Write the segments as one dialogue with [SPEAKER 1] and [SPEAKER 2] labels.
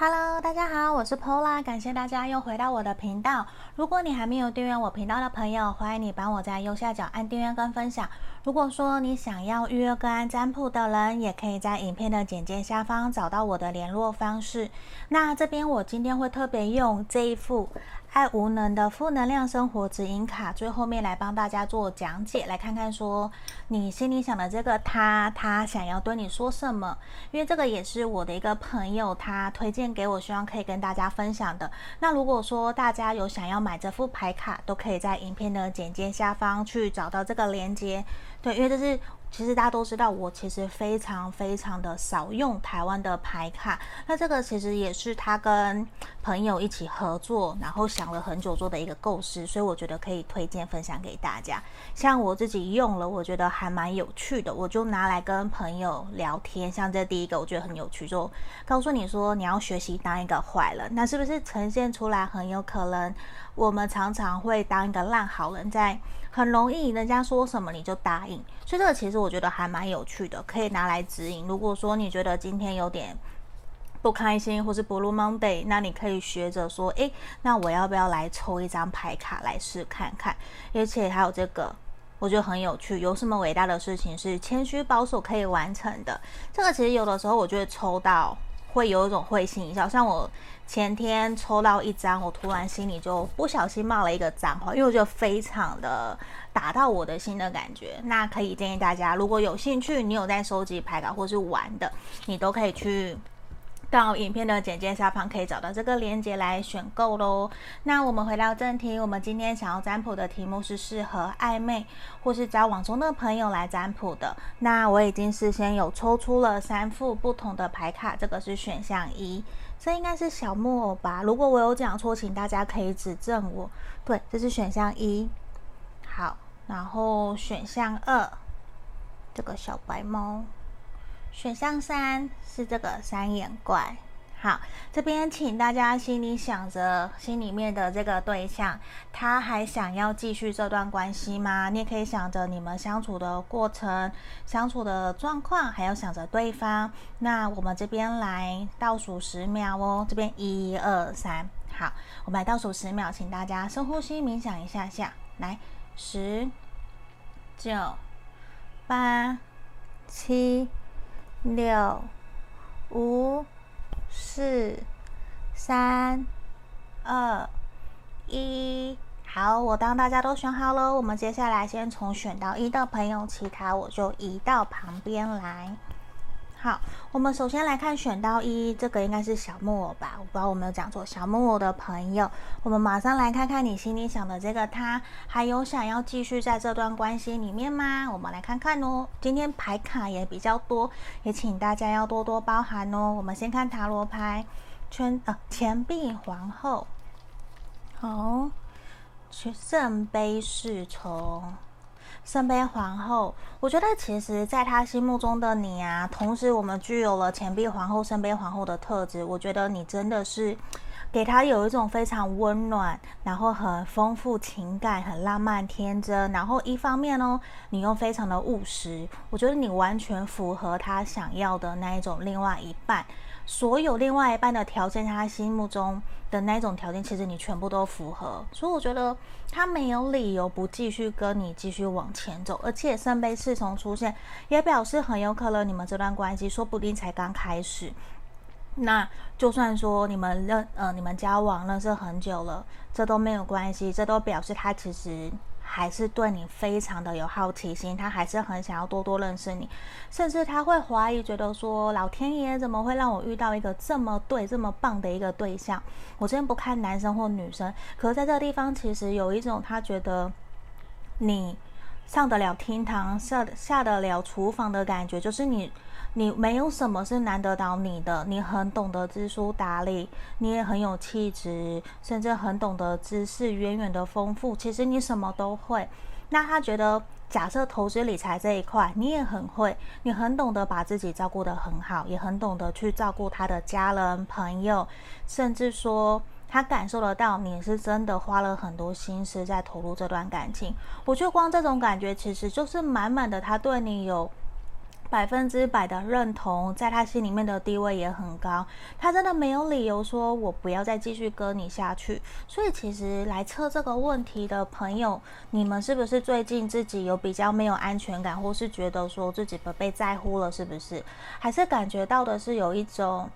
[SPEAKER 1] Hello，大家好，我是 Pola，感谢大家又回到我的频道。如果你还没有订阅我频道的朋友，欢迎你帮我在右下角按订阅跟分享。如果说你想要预约个案占卜的人，也可以在影片的简介下方找到我的联络方式。那这边我今天会特别用这一副爱无能的负能量生活指引卡，最后面来帮大家做讲解，来看看说你心里想的这个他，他想要对你说什么？因为这个也是我的一个朋友，他推荐给我，希望可以跟大家分享的。那如果说大家有想要买这副牌卡，都可以在影片的简介下方去找到这个链接。对，因为这是。其实大家都知道，我其实非常非常的少用台湾的牌卡。那这个其实也是他跟朋友一起合作，然后想了很久做的一个构思，所以我觉得可以推荐分享给大家。像我自己用了，我觉得还蛮有趣的，我就拿来跟朋友聊天。像这第一个，我觉得很有趣，就告诉你说你要学习当一个坏人，那是不是呈现出来很有可能我们常常会当一个烂好人，在。很容易，人家说什么你就答应，所以这个其实我觉得还蛮有趣的，可以拿来指引。如果说你觉得今天有点不开心，或是 Blue Monday，那你可以学着说，诶，那我要不要来抽一张牌卡来试看看？而且还有这个，我觉得很有趣。有什么伟大的事情是谦虚保守可以完成的？这个其实有的时候我觉得抽到会有一种会心一笑，像我。前天抽到一张，我突然心里就不小心冒了一个脏话，因为我觉得非常的打到我的心的感觉。那可以建议大家，如果有兴趣，你有在收集牌卡或是玩的，你都可以去到影片的简介下方，可以找到这个链接来选购喽。那我们回到正题，我们今天想要占卜的题目是适合暧昧或是交往中的朋友来占卜的。那我已经事先有抽出了三副不同的牌卡，这个是选项一。这应该是小木偶吧？如果我有讲错，请大家可以指正我。对，这是选项一。好，然后选项二，这个小白猫。选项三是这个三眼怪。好，这边请大家心里想着心里面的这个对象，他还想要继续这段关系吗？你也可以想着你们相处的过程、相处的状况，还有想着对方。那我们这边来倒数十秒哦，这边一二三，好，我们来倒数十秒，请大家深呼吸冥想一下下，来，十、九、八、七、六、五。四、三、二、一，好，我当大家都选好了，我们接下来先从选到一的朋友，其他我就移到旁边来。好，我们首先来看选到一，这个应该是小木偶吧？我不知道我没有讲错，小木偶的朋友，我们马上来看看你心里想的这个他，还有想要继续在这段关系里面吗？我们来看看哦。今天牌卡也比较多，也请大家要多多包涵哦。我们先看塔罗牌，圈呃钱币皇后，好，去圣杯侍从。圣杯皇后，我觉得其实在他心目中的你啊，同时我们具有了钱币皇后、圣杯皇后的特质。我觉得你真的是给他有一种非常温暖，然后很丰富情感、很浪漫、天真。然后一方面呢，你又非常的务实。我觉得你完全符合他想要的那一种另外一半。所有另外一半的条件，他心目中的那种条件，其实你全部都符合，所以我觉得他没有理由不继续跟你继续往前走。而且圣杯侍从出现，也表示很有可能你们这段关系说不定才刚开始。那就算说你们认呃你们交往认识很久了，这都没有关系，这都表示他其实。还是对你非常的有好奇心，他还是很想要多多认识你，甚至他会怀疑，觉得说老天爷怎么会让我遇到一个这么对、这么棒的一个对象？我今天不看男生或女生，可是在这个地方其实有一种他觉得你上得了厅堂、下下得了厨房的感觉，就是你。你没有什么是难得倒你的，你很懂得知书达理，你也很有气质，甚至很懂得知识渊源的丰富。其实你什么都会。那他觉得，假设投资理财这一块，你也很会，你很懂得把自己照顾得很好，也很懂得去照顾他的家人朋友，甚至说他感受得到你是真的花了很多心思在投入这段感情。我觉得光这种感觉，其实就是满满的他对你有。百分之百的认同，在他心里面的地位也很高。他真的没有理由说我不要再继续跟你下去。所以，其实来测这个问题的朋友，你们是不是最近自己有比较没有安全感，或是觉得说自己不被在乎了？是不是？还是感觉到的是有一种？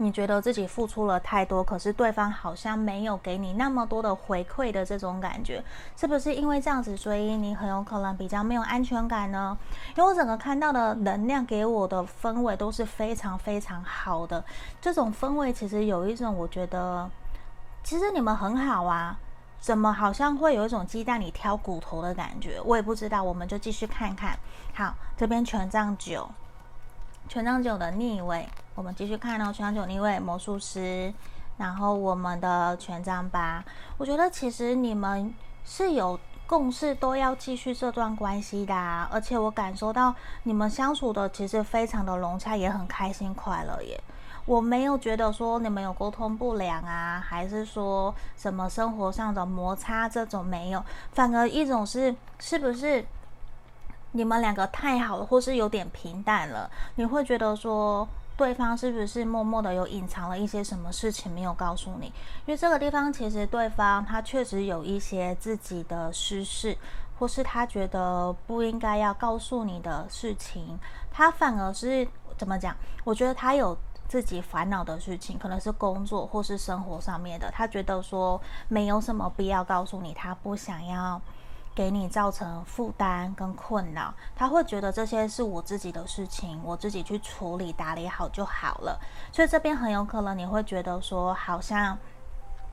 [SPEAKER 1] 你觉得自己付出了太多，可是对方好像没有给你那么多的回馈的这种感觉，是不是因为这样子，所以你很有可能比较没有安全感呢？因为我整个看到的能量给我的氛围都是非常非常好的，这种氛围其实有一种我觉得，其实你们很好啊，怎么好像会有一种鸡蛋里挑骨头的感觉？我也不知道，我们就继续看看。好，这边权杖九。权杖九的逆位，我们继续看哦。权杖九逆位，魔术师，然后我们的权杖八。我觉得其实你们是有共识，都要继续这段关系的啊。而且我感受到你们相处的其实非常的融洽，也很开心快乐耶。我没有觉得说你们有沟通不良啊，还是说什么生活上的摩擦这种没有，反而一种是是不是？你们两个太好了，或是有点平淡了，你会觉得说对方是不是默默的有隐藏了一些什么事情没有告诉你？因为这个地方其实对方他确实有一些自己的私事，或是他觉得不应该要告诉你的事情，他反而是怎么讲？我觉得他有自己烦恼的事情，可能是工作或是生活上面的，他觉得说没有什么必要告诉你，他不想要。给你造成负担跟困扰，他会觉得这些是我自己的事情，我自己去处理打理好就好了。所以这边很有可能你会觉得说，好像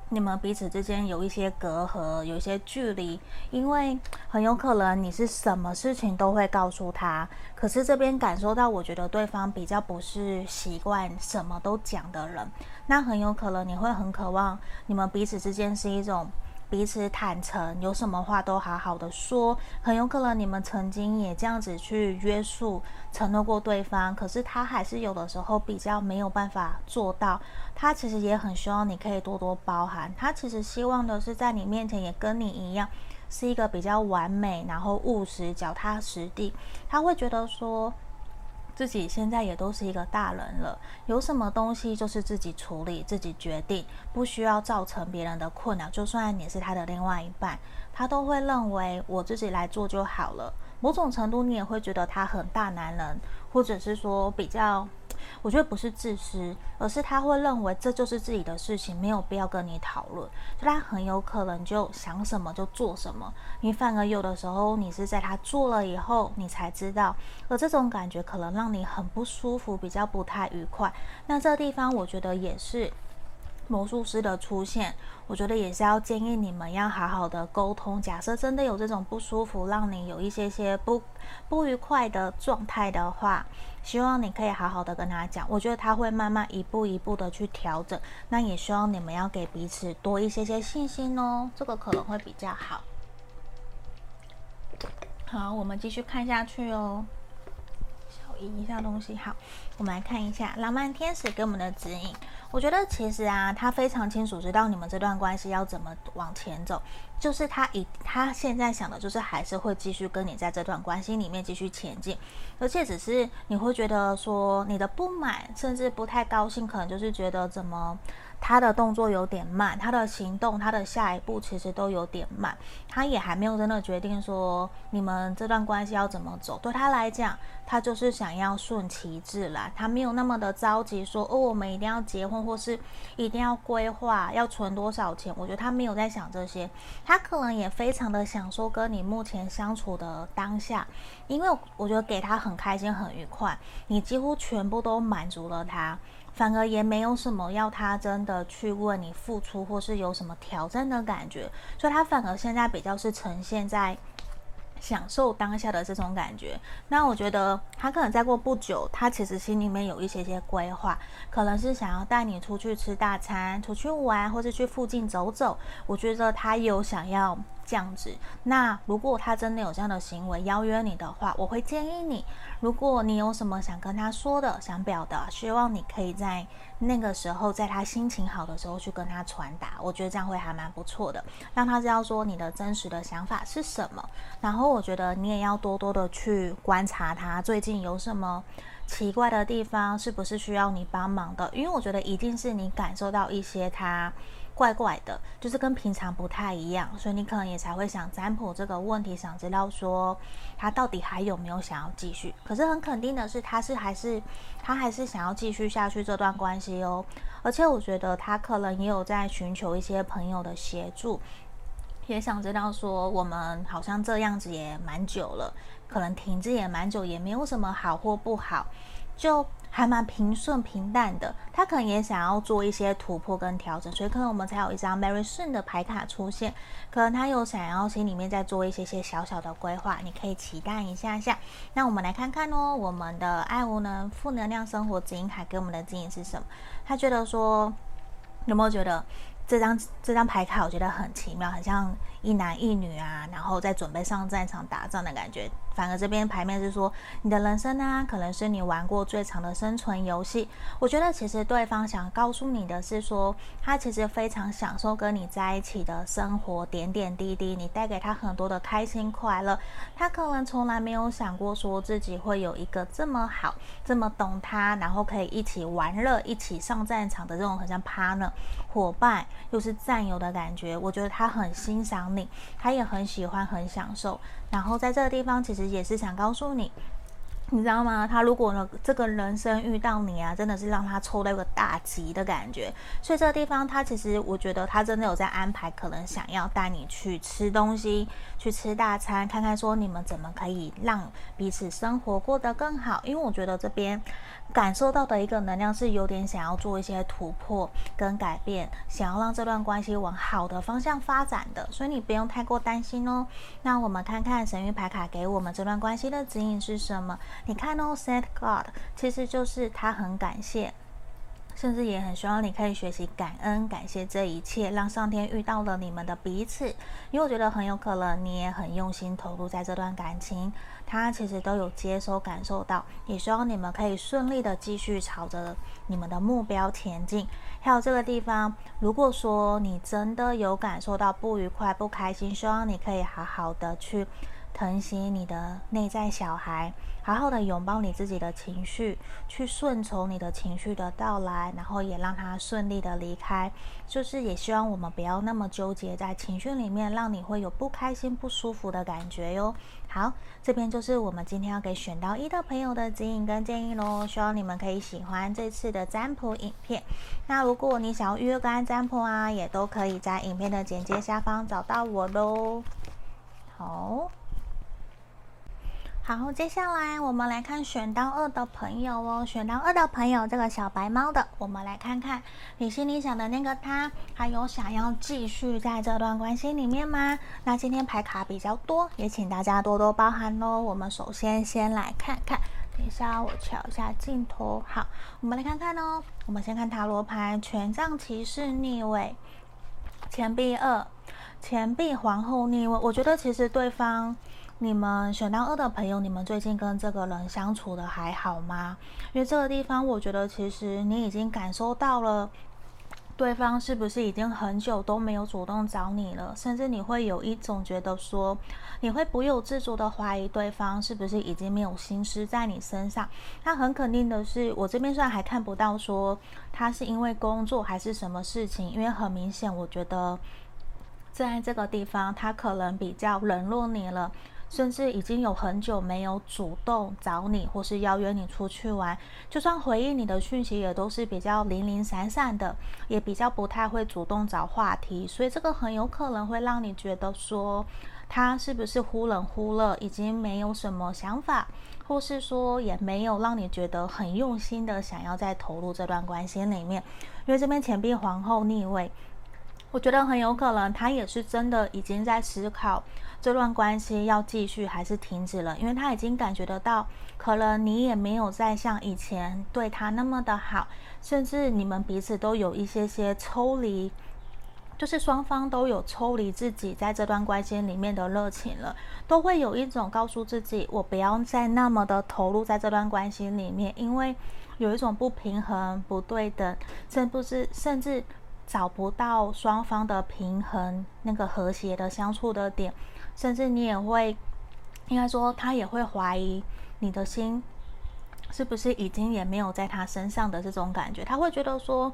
[SPEAKER 1] 你们彼此之间有一些隔阂，有一些距离，因为很有可能你是什么事情都会告诉他，可是这边感受到，我觉得对方比较不是习惯什么都讲的人，那很有可能你会很渴望你们彼此之间是一种。彼此坦诚，有什么话都好好的说。很有可能你们曾经也这样子去约束、承诺过对方，可是他还是有的时候比较没有办法做到。他其实也很希望你可以多多包涵。他其实希望的是在你面前也跟你一样，是一个比较完美，然后务实、脚踏实地。他会觉得说。自己现在也都是一个大人了，有什么东西就是自己处理、自己决定，不需要造成别人的困扰。就算你是他的另外一半，他都会认为我自己来做就好了。某种程度，你也会觉得他很大男人，或者是说比较。我觉得不是自私，而是他会认为这就是自己的事情，没有必要跟你讨论。就他很有可能就想什么就做什么，你反而有的时候你是在他做了以后你才知道，而这种感觉可能让你很不舒服，比较不太愉快。那这个地方我觉得也是。魔术师的出现，我觉得也是要建议你们要好好的沟通。假设真的有这种不舒服，让你有一些些不不愉快的状态的话，希望你可以好好的跟他讲。我觉得他会慢慢一步一步的去调整。那也希望你们要给彼此多一些些信心哦，这个可能会比较好。好，我们继续看下去哦。小移一下东西，好，我们来看一下浪漫天使给我们的指引。我觉得其实啊，他非常清楚知道你们这段关系要怎么往前走，就是他一他现在想的就是还是会继续跟你在这段关系里面继续前进，而且只是你会觉得说你的不满，甚至不太高兴，可能就是觉得怎么。他的动作有点慢，他的行动，他的下一步其实都有点慢，他也还没有真的决定说你们这段关系要怎么走。对他来讲，他就是想要顺其自然，他没有那么的着急说哦，我们一定要结婚，或是一定要规划要存多少钱。我觉得他没有在想这些，他可能也非常的享受跟你目前相处的当下，因为我觉得给他很开心很愉快，你几乎全部都满足了他。反而也没有什么要他真的去为你付出，或是有什么挑战的感觉，所以他反而现在比较是呈现在享受当下的这种感觉。那我觉得他可能再过不久，他其实心里面有一些些规划，可能是想要带你出去吃大餐、出去玩，或是去附近走走。我觉得他有想要这样子。那如果他真的有这样的行为邀约你的话，我会建议你，如果你有什么想跟他说的、想表达，希望你可以在那个时候，在他心情好的时候去跟他传达。我觉得这样会还蛮不错的，让他知道说你的真实的想法是什么。然后我觉得你也要多多的去观察他最近有什么奇怪的地方，是不是需要你帮忙的？因为我觉得一定是你感受到一些他。怪怪的，就是跟平常不太一样，所以你可能也才会想占卜这个问题，想知道说他到底还有没有想要继续。可是很肯定的是，他是还是他还是想要继续下去这段关系哦。而且我觉得他可能也有在寻求一些朋友的协助，也想知道说我们好像这样子也蛮久了，可能停滞也蛮久，也没有什么好或不好，就。还蛮平顺平淡的，他可能也想要做一些突破跟调整，所以可能我们才有一张 Mary Sue 的牌卡出现。可能他又想要心里面再做一些些小小的规划，你可以期待一下下。那我们来看看哦，我们的爱无能负能量生活指引卡给我们的指引是什么？他觉得说，有没有觉得？这张这张牌卡我觉得很奇妙，很像一男一女啊，然后在准备上战场打仗的感觉。反而这边牌面是说，你的人生呢、可能是你玩过最长的生存游戏。我觉得其实对方想告诉你的是说，他其实非常享受跟你在一起的生活，点点滴滴，你带给他很多的开心快乐。他可能从来没有想过说自己会有一个这么好、这么懂他，然后可以一起玩乐、一起上战场的这种很像 partner 伙伴。又是占有的感觉，我觉得他很欣赏你，他也很喜欢，很享受。然后在这个地方，其实也是想告诉你。你知道吗？他如果呢，这个人生遇到你啊，真的是让他抽到一个大吉的感觉。所以这个地方，他其实我觉得他真的有在安排，可能想要带你去吃东西，去吃大餐，看看说你们怎么可以让彼此生活过得更好。因为我觉得这边感受到的一个能量是有点想要做一些突破跟改变，想要让这段关系往好的方向发展的。所以你不用太过担心哦。那我们看看神谕牌卡给我们这段关系的指引是什么？你看哦，Set God，其实就是他很感谢，甚至也很希望你可以学习感恩，感谢这一切，让上天遇到了你们的彼此。因为我觉得很有可能你也很用心投入在这段感情，他其实都有接收感受到，也希望你们可以顺利的继续朝着你们的目标前进。还有这个地方，如果说你真的有感受到不愉快、不开心，希望你可以好好的去疼惜你的内在小孩。好好的拥抱你自己的情绪，去顺从你的情绪的到来，然后也让他顺利的离开。就是也希望我们不要那么纠结在情绪里面，让你会有不开心、不舒服的感觉哟。好，这边就是我们今天要给选到一的朋友的指引跟建议喽。希望你们可以喜欢这次的占卜影片。那如果你想要预约个案占卜啊，也都可以在影片的简介下方找到我喽。好。好，接下来我们来看选到二的朋友哦。选到二的朋友，这个小白猫的，我们来看看你心里想的那个他，还有想要继续在这段关系里面吗？那今天牌卡比较多，也请大家多多包涵喽。我们首先先来看看，等一下我调一下镜头。好，我们来看看哦。我们先看塔罗牌，权杖骑士逆位，钱币二，钱币皇后逆位。我觉得其实对方。你们选到二的朋友，你们最近跟这个人相处的还好吗？因为这个地方，我觉得其实你已经感受到了，对方是不是已经很久都没有主动找你了？甚至你会有一种觉得说，你会不由自主的怀疑对方是不是已经没有心思在你身上。那很肯定的是，我这边虽然还看不到说他是因为工作还是什么事情，因为很明显，我觉得在这个地方他可能比较冷落你了。甚至已经有很久没有主动找你，或是邀约你出去玩，就算回应你的讯息，也都是比较零零散散的，也比较不太会主动找话题，所以这个很有可能会让你觉得说，他是不是忽冷忽热，已经没有什么想法，或是说也没有让你觉得很用心的想要再投入这段关系里面，因为这边钱币皇后逆位。我觉得很有可能，他也是真的已经在思考这段关系要继续还是停止了，因为他已经感觉得到，可能你也没有再像以前对他那么的好，甚至你们彼此都有一些些抽离就是双方都有抽离自己在这段关系里面的热情了，都会有一种告诉自己，我不要再那么的投入在这段关系里面，因为有一种不平衡、不对等，甚至甚至找不到双方的平衡、那个和谐的相处的点，甚至你也会，应该说他也会怀疑你的心是不是已经也没有在他身上的这种感觉，他会觉得说。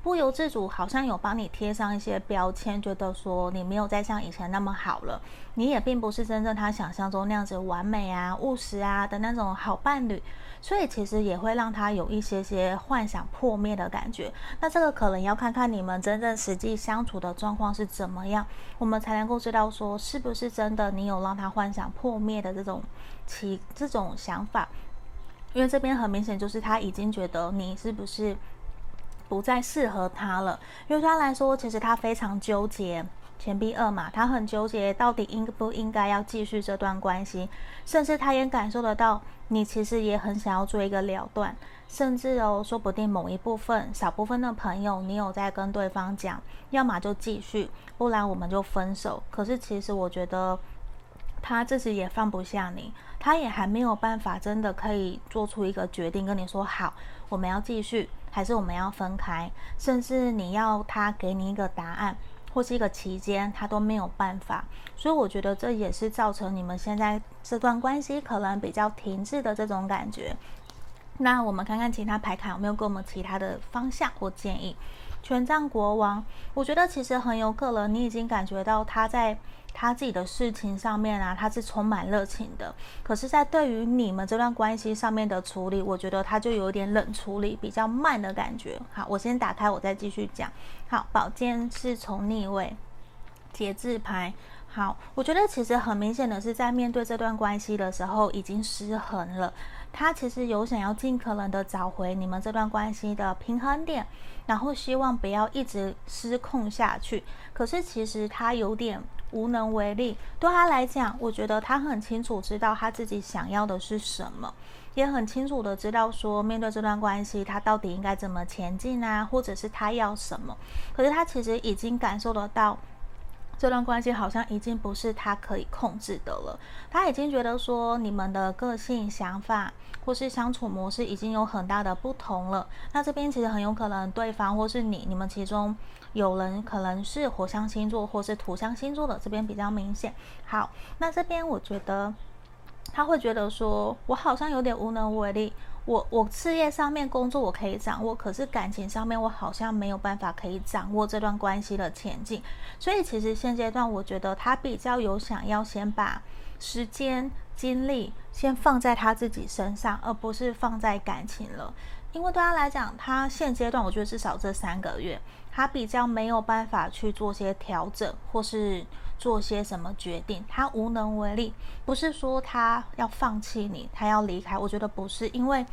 [SPEAKER 1] 不由自主，好像有帮你贴上一些标签，觉得说你没有再像以前那么好了，你也并不是真正他想象中那样子完美啊、务实啊的那种好伴侣，所以其实也会让他有一些些幻想破灭的感觉。那这个可能要看看你们真正实际相处的状况是怎么样，我们才能够知道说是不是真的你有让他幻想破灭的这种其这种想法，因为这边很明显就是他已经觉得你是不是。不再适合他了，因为对他来说，其实他非常纠结。钱币二嘛，他很纠结，到底应不应该要继续这段关系，甚至他也感受得到，你其实也很想要做一个了断，甚至哦，说不定某一部分、少部分的朋友，你有在跟对方讲，要么就继续，不然我们就分手。可是其实我觉得，他自己也放不下你，他也还没有办法真的可以做出一个决定，跟你说好，我们要继续。还是我们要分开，甚至你要他给你一个答案或是一个期间，他都没有办法。所以我觉得这也是造成你们现在这段关系可能比较停滞的这种感觉。那我们看看其他牌卡有没有给我们其他的方向或建议。权杖国王，我觉得其实很有可能你已经感觉到他在。他自己的事情上面啊，他是充满热情的。可是，在对于你们这段关系上面的处理，我觉得他就有点冷处理，比较慢的感觉。好，我先打开，我再继续讲。好，宝剑是从逆位，节制牌。好，我觉得其实很明显的是，在面对这段关系的时候，已经失衡了。他其实有想要尽可能的找回你们这段关系的平衡点，然后希望不要一直失控下去。可是，其实他有点。无能为力，对他来讲，我觉得他很清楚知道他自己想要的是什么，也很清楚的知道说，面对这段关系，他到底应该怎么前进啊，或者是他要什么。可是他其实已经感受得到。这段关系好像已经不是他可以控制的了，他已经觉得说你们的个性、想法或是相处模式已经有很大的不同了。那这边其实很有可能对方或是你，你们其中有人可能是火象星座或是土象星座的，这边比较明显。好，那这边我觉得他会觉得说，我好像有点无能为力。我我事业上面工作我可以掌握，可是感情上面我好像没有办法可以掌握这段关系的前进，所以其实现阶段我觉得他比较有想要先把时间精力先放在他自己身上，而不是放在感情了，因为对他来讲，他现阶段我觉得至少这三个月，他比较没有办法去做些调整或是。做些什么决定，他无能为力。不是说他要放弃你，他要离开。我觉得不是，因为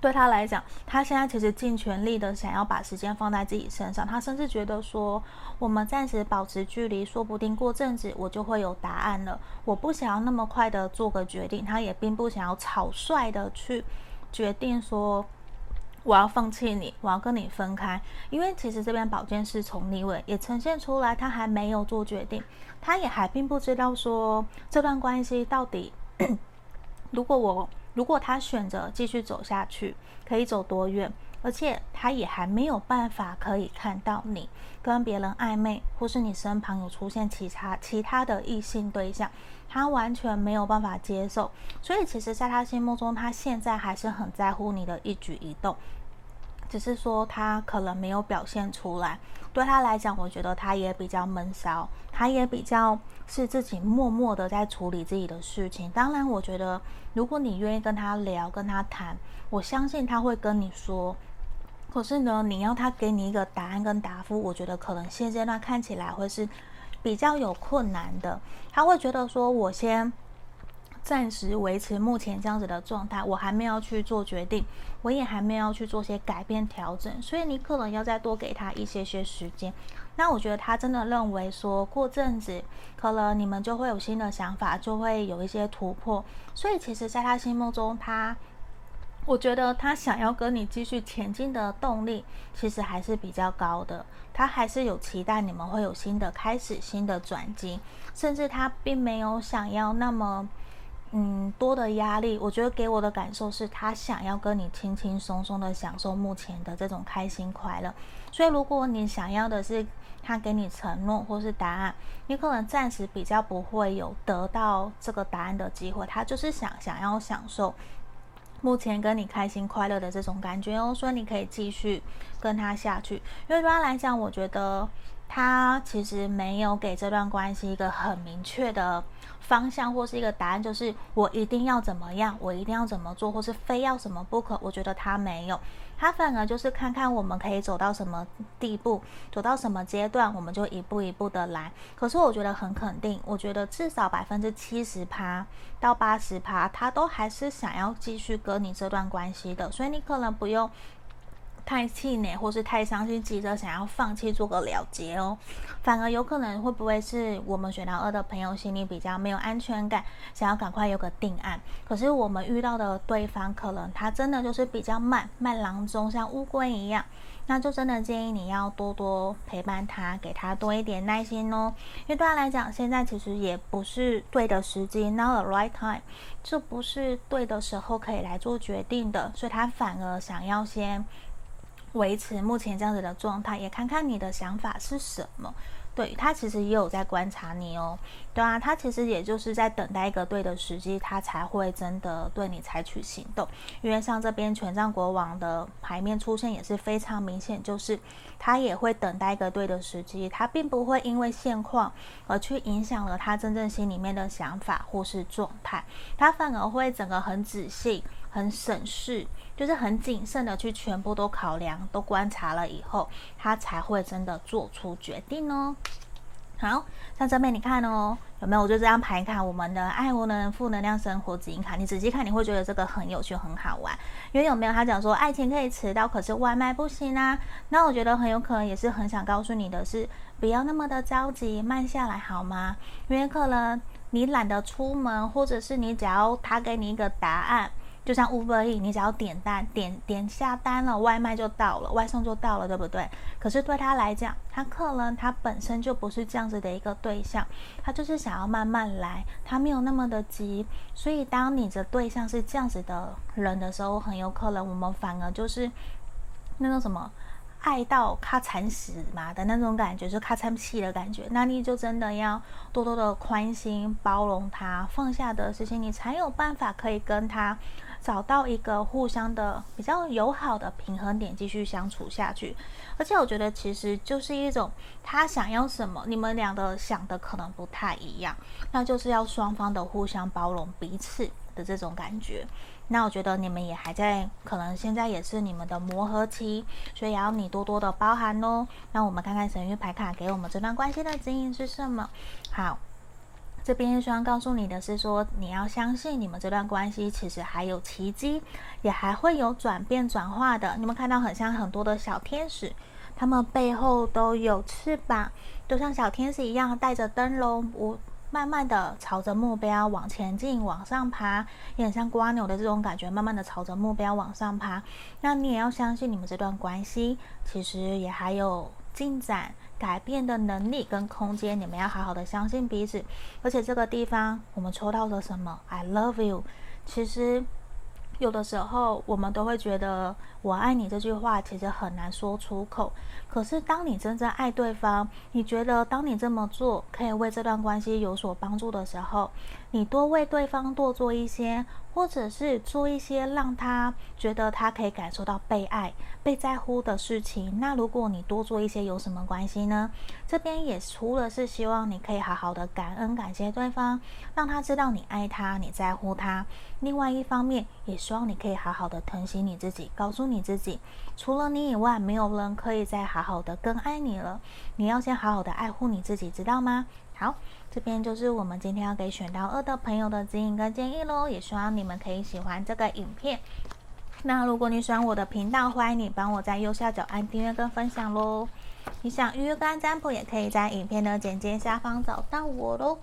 [SPEAKER 1] 对他来讲，他现在其实尽全力的想要把时间放在自己身上。他甚至觉得说，我们暂时保持距离，说不定过阵子我就会有答案了。我不想要那么快的做个决定，他也并不想要草率的去决定说。我要放弃你，我要跟你分开，因为其实这边宝剑侍从逆位也呈现出来，他还没有做决定，他也还并不知道说这段关系到底，如果我如果他选择继续走下去，可以走多远，而且他也还没有办法可以看到你跟别人暧昧，或是你身旁有出现其他其他的异性对象，他完全没有办法接受，所以其实在他心目中，他现在还是很在乎你的一举一动。只是说他可能没有表现出来，对他来讲，我觉得他也比较闷骚，他也比较是自己默默的在处理自己的事情。当然，我觉得如果你愿意跟他聊、跟他谈，我相信他会跟你说。可是呢，你要他给你一个答案跟答复，我觉得可能现阶段看起来会是比较有困难的。他会觉得说，我先。暂时维持目前这样子的状态，我还没有去做决定，我也还没有去做些改变调整，所以你可能要再多给他一些些时间。那我觉得他真的认为说，过阵子可能你们就会有新的想法，就会有一些突破。所以其实，在他心目中，他我觉得他想要跟你继续前进的动力，其实还是比较高的。他还是有期待你们会有新的开始、新的转机，甚至他并没有想要那么嗯多的压力。我觉得给我的感受是他想要跟你轻轻松松的享受目前的这种开心快乐。所以，如果你想要的是他给你承诺或是答案，你可能暂时比较不会有得到这个答案的机会。他就是想想要享受。目前跟你开心快乐的这种感觉哦，所以你可以继续跟他下去。因为对他来讲，我觉得他其实没有给这段关系一个很明确的方向或是一个答案，就是我一定要怎么样，我一定要怎么做，或是非要什么不可。我觉得他没有。他反而就是看看我们可以走到什么地步，走到什么阶段，我们就一步一步的来。可是我觉得很肯定，我觉得至少百分之七十趴到八十趴，他都还是想要继续跟你这段关系的。所以你可能不用。太气馁，或是太伤心，急着想要放弃，做个了结哦。反而有可能会不会是我们选到二的朋友心里比较没有安全感，想要赶快有个定案。可是我们遇到的对方，可能他真的就是比较慢，慢郎中，像乌龟一样。那就真的建议你要多多陪伴他，给他多一点耐心哦。因为对他来讲，现在其实也不是对的时机，not the right time，这不是对的时候可以来做决定的，所以他反而想要先。维持目前这样子的状态，也看看你的想法是什么。对，他其实也有在观察你哦，对啊，他其实也就是在等待一个对的时机，他才会真的对你采取行动。因为像这边权杖国王的牌面出现也是非常明显，就是他也会等待一个对的时机，他并不会因为现况而去影响了他真正心里面的想法或是状态，他反而会整个很仔细、很省事。就是很谨慎的去全部都考量、都观察了以后，他才会真的做出决定哦。好，像这边你看哦，有没有？我就这样排卡我们的爱无能、负能量生活指引卡，你仔细看，你会觉得这个很有趣、很好玩。因为有没有？他讲说爱情可以迟到，可是外卖不行啊。那我觉得很有可能也是很想告诉你的是，不要那么的着急，慢下来好吗？因为可能你懒得出门，或者是你只要他给你一个答案。就像 Uber E，你只要点单，点点下单了，外卖就到了，外送就到了，对不对？可是对他来讲，他客人他本身就不是这样子的一个对象，他就是想要慢慢来，他没有那么的急。所以当你的对象是这样子的人的时候，很有可能我们反而就是那种什么爱到咔惨死嘛的那种感觉，就咔惨气的感觉。那你就真的要多多的宽心、包容他，放下的事情，你才有办法可以跟他。找到一个互相的比较友好的平衡点，继续相处下去。而且我觉得，其实就是一种他想要什么，你们俩的想的可能不太一样，那就是要双方的互相包容彼此的这种感觉。那我觉得你们也还在，可能现在也是你们的磨合期，所以要你多多的包涵哦。那我们看看神諭牌卡给我们这段关系的指引是什么？好。这边希望告诉你的是说，你要相信你们这段关系其实还有奇迹，也还会有转变转化的。你们看到很像很多的小天使，他们背后都有翅膀，就像小天使一样带着灯笼，我慢慢的朝着目标往前进，往上爬，也很像蜗牛的这种感觉，慢慢的朝着目标往上爬。那你也要相信你们这段关系其实也还有进展。改变的能力跟空间，你们要好好的相信彼此。而且这个地方，我们抽到了什么？I love you。其实有的时候，我们都会觉得“我爱你”这句话其实很难说出口。可是当你真正爱对方，你觉得当你这么做可以为这段关系有所帮助的时候，你多为对方多做一些。或者是做一些让他觉得他可以感受到被爱、被在乎的事情。那如果你多做一些，有什么关系呢？这边也除了是希望你可以好好的感恩、感谢对方，让他知道你爱他、你在乎他。另外一方面，也希望你可以好好的疼惜你自己，告诉你自己，除了你以外，没有人可以再好好的更爱你了。你要先好好的爱护你自己，知道吗？好。这边就是我们今天要给选到二的朋友的指引跟建议喽，也希望你们可以喜欢这个影片。那如果你喜欢我的频道，欢迎你帮我在右下角按订阅跟分享喽。你想预约个案占卜，也可以在影片的简介下方找到我喽。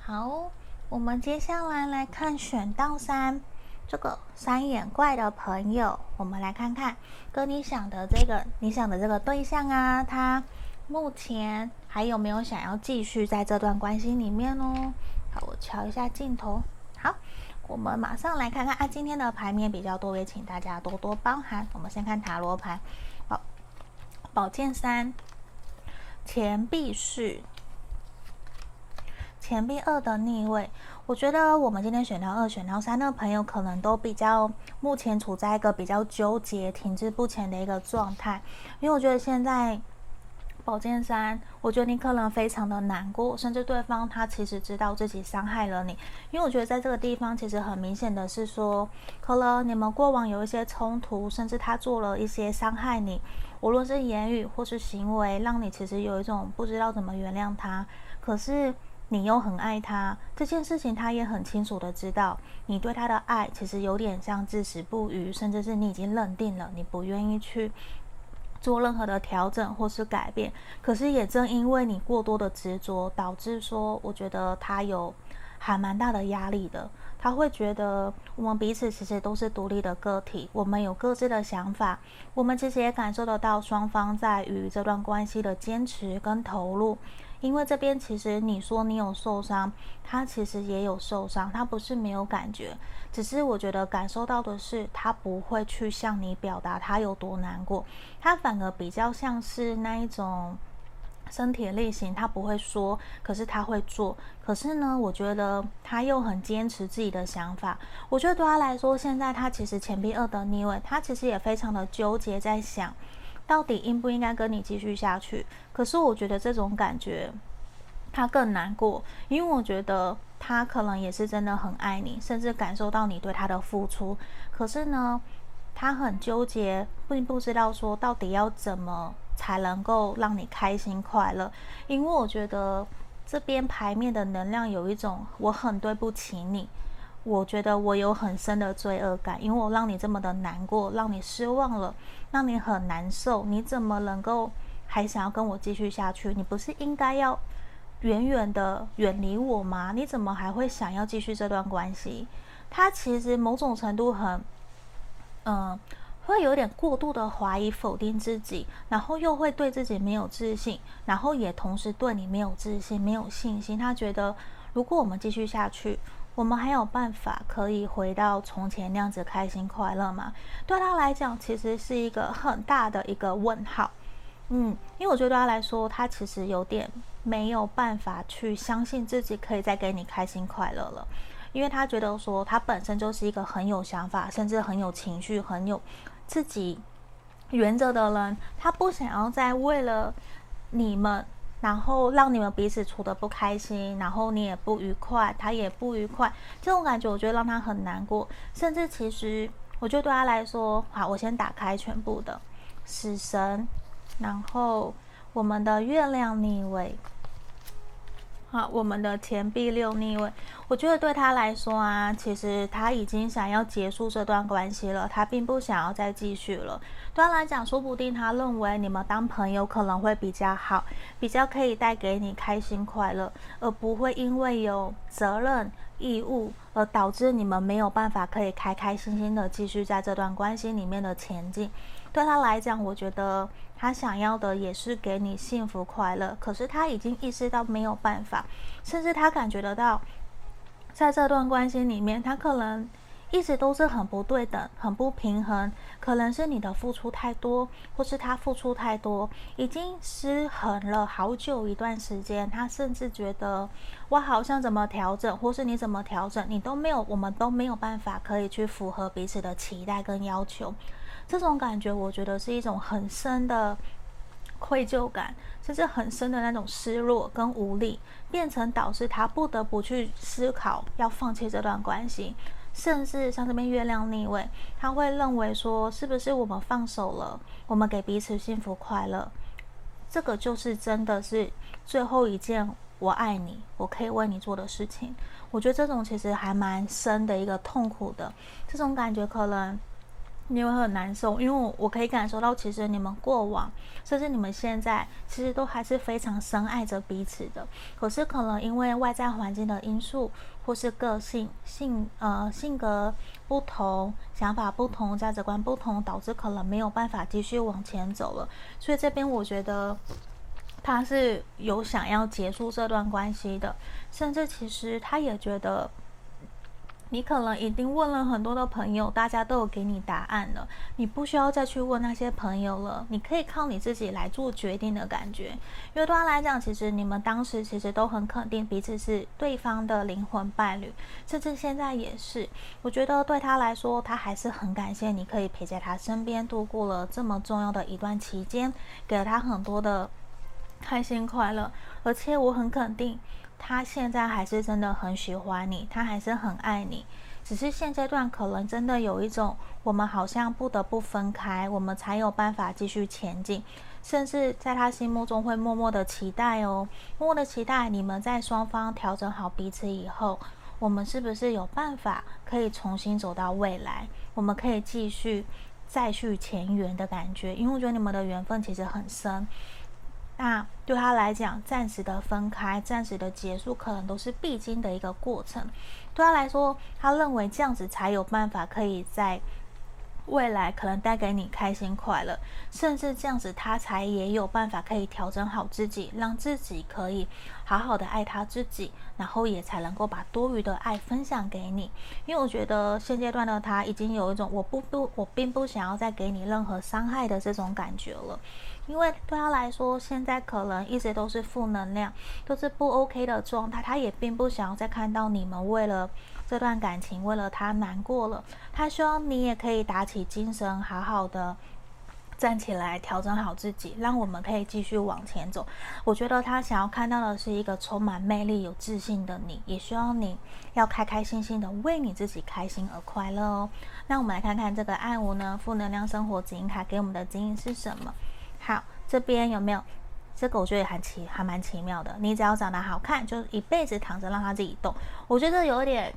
[SPEAKER 1] 好，我们接下来来看选到三，这个三眼怪的朋友，我们来看看跟你想的这个你想的这个对象啊，他目前还有没有想要继续在这段关系里面哦？好，我调一下镜头。好，我们马上来看看啊，今天的牌面比较多，也请大家多多包涵。我们先看塔罗牌，好，宝剑三，钱币四。钱币二的逆位，我觉得我们今天选到二、选到三的朋友，可能都比较目前处在一个比较纠结、停滞不前的一个状态。因为我觉得现在宝剑三，我觉得你可能非常的难过，甚至对方他其实知道自己伤害了你。因为我觉得在这个地方，其实很明显的是说，可能你们过往有一些冲突，甚至他做了一些伤害你，无论是言语或是行为，让你其实有一种不知道怎么原谅他。可是。你又很爱他，这件事情他也很清楚的知道，你对他的爱其实有点像至死不渝，甚至是你已经认定了，你不愿意去做任何的调整或是改变。可是也正因为你过多的执着，导致说，我觉得他有还蛮大的压力的。他会觉得我们彼此其实都是独立的个体，我们有各自的想法，我们其实也感受得到双方在于这段关系的坚持跟投入。因为这边其实你说你有受伤，他其实也有受伤，他不是没有感觉，只是我觉得感受到的是他不会去向你表达他有多难过，他反而比较像是那一种身体类型，他不会说，可是他会做。可是呢，我觉得他又很坚持自己的想法。我觉得对他来说，现在他其实钱币二的逆位，他其实也非常的纠结，在想。到底应不应该跟你继续下去？可是我觉得这种感觉，他更难过，因为我觉得他可能也是真的很爱你，甚至感受到你对他的付出。可是呢，他很纠结，并不知道说到底要怎么才能够让你开心快乐。因为我觉得这边牌面的能量有一种，我很对不起你。我觉得我有很深的罪恶感，因为我让你这么的难过，让你失望了，让你很难受。你怎么能够还想要跟我继续下去？你不是应该要远远的远离我吗？你怎么还会想要继续这段关系？他其实某种程度很，嗯、会有点过度的怀疑、否定自己，然后又会对自己没有自信，然后也同时对你没有自信、没有信心。他觉得如果我们继续下去，我们还有办法可以回到从前那样子开心快乐吗？对他来讲，其实是一个很大的一个问号。嗯，因为我觉得对他来说，他其实有点没有办法去相信自己可以再给你开心快乐了，因为他觉得说他本身就是一个很有想法，甚至很有情绪、很有自己原则的人，他不想要再为了你们。然后让你们彼此处的不开心，然后你也不愉快，他也不愉快，这种感觉我觉得让他很难过，甚至其实我觉得对他来说，好，我先打开全部的死神，然后我们的月亮逆位。好，我们的钱币六逆位，我觉得对他来说啊，其实他已经想要结束这段关系了，他并不想要再继续了。对他来讲，说不定他认为你们当朋友可能会比较好，比较可以带给你开心快乐，而不会因为有责任义务而导致你们没有办法可以开开心心的继续在这段关系里面的前进。对他来讲，我觉得他想要的也是给你幸福快乐，可是他已经意识到没有办法，甚至他感觉得到，在这段关系里面，他可能一直都是很不对等、很不平衡，可能是你的付出太多，或是他付出太多，已经失衡了好久一段时间。他甚至觉得，我好像怎么调整，或是你怎么调整，你都没有，我们都没有办法可以去符合彼此的期待跟要求。这种感觉，我觉得是一种很深的愧疚感，甚至很深的那种失落跟无力，变成导致他不得不去思考要放弃这段关系，甚至像这边月亮逆位，他会认为说，是不是我们放手了，我们给彼此幸福快乐，这个就是真的是最后一件我爱你，我可以为你做的事情。我觉得这种其实还蛮深的一个痛苦的这种感觉，可能。你会很难受，因为我可以感受到，其实你们过往，甚至你们现在，其实都还是非常深爱着彼此的。可是可能因为外在环境的因素，或是个性性呃性格不同、想法不同、价值观不同，导致可能没有办法继续往前走了。所以这边我觉得他是有想要结束这段关系的，甚至其实他也觉得。你可能已经问了很多的朋友，大家都有给你答案了，你不需要再去问那些朋友了，你可以靠你自己来做决定的感觉。因为对他来讲，其实你们当时其实都很肯定彼此是对方的灵魂伴侣，甚至现在也是。我觉得对他来说，他还是很感谢你可以陪在他身边度过了这么重要的一段期间，给了他很多的开心快乐，而且我很肯定。他现在还是真的很喜欢你，他还是很爱你，只是现阶段可能真的有一种，我们好像不得不分开，我们才有办法继续前进，甚至在他心目中会默默的期待哦，默默的期待你们在双方调整好彼此以后，我们是不是有办法可以重新走到未来，我们可以继续再续前缘的感觉，因为我觉得你们的缘分其实很深。那对他来讲，暂时的分开、暂时的结束，可能都是必经的一个过程。对他来说，他认为这样子才有办法可以在未来可能带给你开心快乐，甚至这样子他才也有办法可以调整好自己，让自己可以好好的爱他自己，然后也才能够把多余的爱分享给你。因为我觉得现阶段的他已经有一种我不不我并不想要再给你任何伤害的这种感觉了。因为对他来说，现在可能一直都是负能量，都是不 OK 的状态。他也并不想要再看到你们为了这段感情，为了他难过了。他希望你也可以打起精神，好好的站起来，调整好自己，让我们可以继续往前走。我觉得他想要看到的是一个充满魅力、有自信的你，也希望你要开开心心的为你自己开心而快乐哦。那我们来看看这个爱无呢，负能量生活指引卡给我们的指引是什么？好，这边有没有这个？我觉得也很奇，还蛮奇妙的。你只要长得好看，就一辈子躺着让他自己动。我觉得有点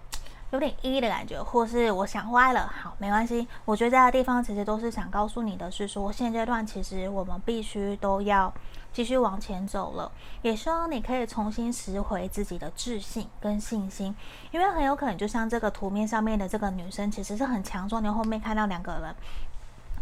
[SPEAKER 1] 有点 E 的感觉，或是我想歪了。好，没关系。我觉得这个地方其实都是想告诉你的是说，现阶段其实我们必须都要继续往前走了。也希望你可以重新拾回自己的自信跟信心，因为很有可能就像这个图面上面的这个女生，其实是很强壮。你后面看到两个人。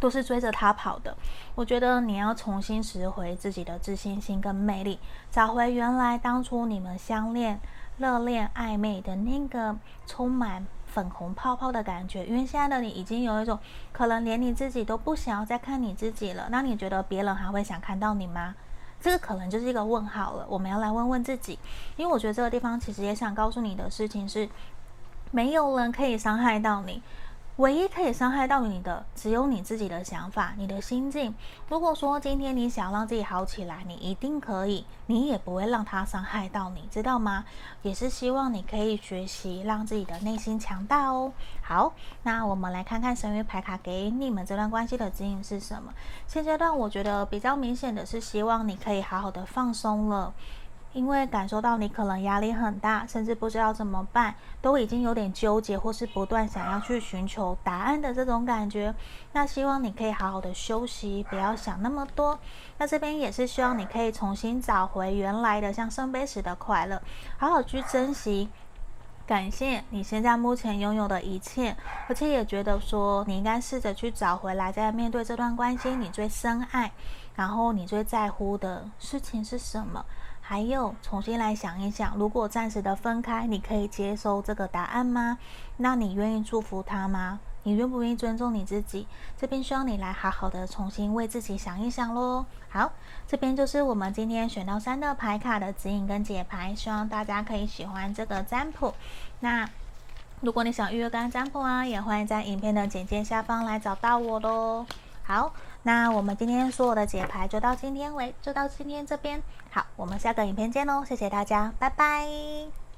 [SPEAKER 1] 都是追着他跑的，我觉得你要重新拾回自己的自信心跟魅力，找回原来当初你们相恋、热恋、暧昧的那个充满粉红泡泡的感觉。因为现在的你已经有一种可能连你自己都不想要再看你自己了，那你觉得别人还会想看到你吗？这个可能就是一个问号了。我们要来问问自己，因为我觉得这个地方其实也想告诉你的事情是，没有人可以伤害到你。唯一可以伤害到你的，只有你自己的想法、你的心境。如果说今天你想让自己好起来，你一定可以，你也不会让他伤害到你，知道吗？也是希望你可以学习让自己的内心强大哦。好，那我们来看看神諭牌卡给你们这段关系的指引是什么。现阶段我觉得比较明显的是，希望你可以好好的放松了。因为感受到你可能压力很大，甚至不知道怎么办，都已经有点纠结，或是不断想要去寻求答案的这种感觉。那希望你可以好好的休息，不要想那么多。那这边也是希望你可以重新找回原来的像圣杯时的快乐，好好去珍惜，感谢你现在目前拥有的一切，而且也觉得说你应该试着去找回来，在面对这段关系，你最深爱，然后你最在乎的事情是什么？还有，重新来想一想，如果暂时的分开，你可以接受这个答案吗？那你愿意祝福他吗？你愿不愿意尊重你自己？这边需要你来好好的重新为自己想一想喽。好，这边就是我们今天选到三的牌卡的指引跟解牌，希望大家可以喜欢这个占卜。那如果你想预约跟占卜啊，也欢迎在影片的简介下方来找到我喽。好。那我们今天所有的解牌就到今天为，就到今天这边。好，我们下个影片见喽，谢谢大家，拜拜。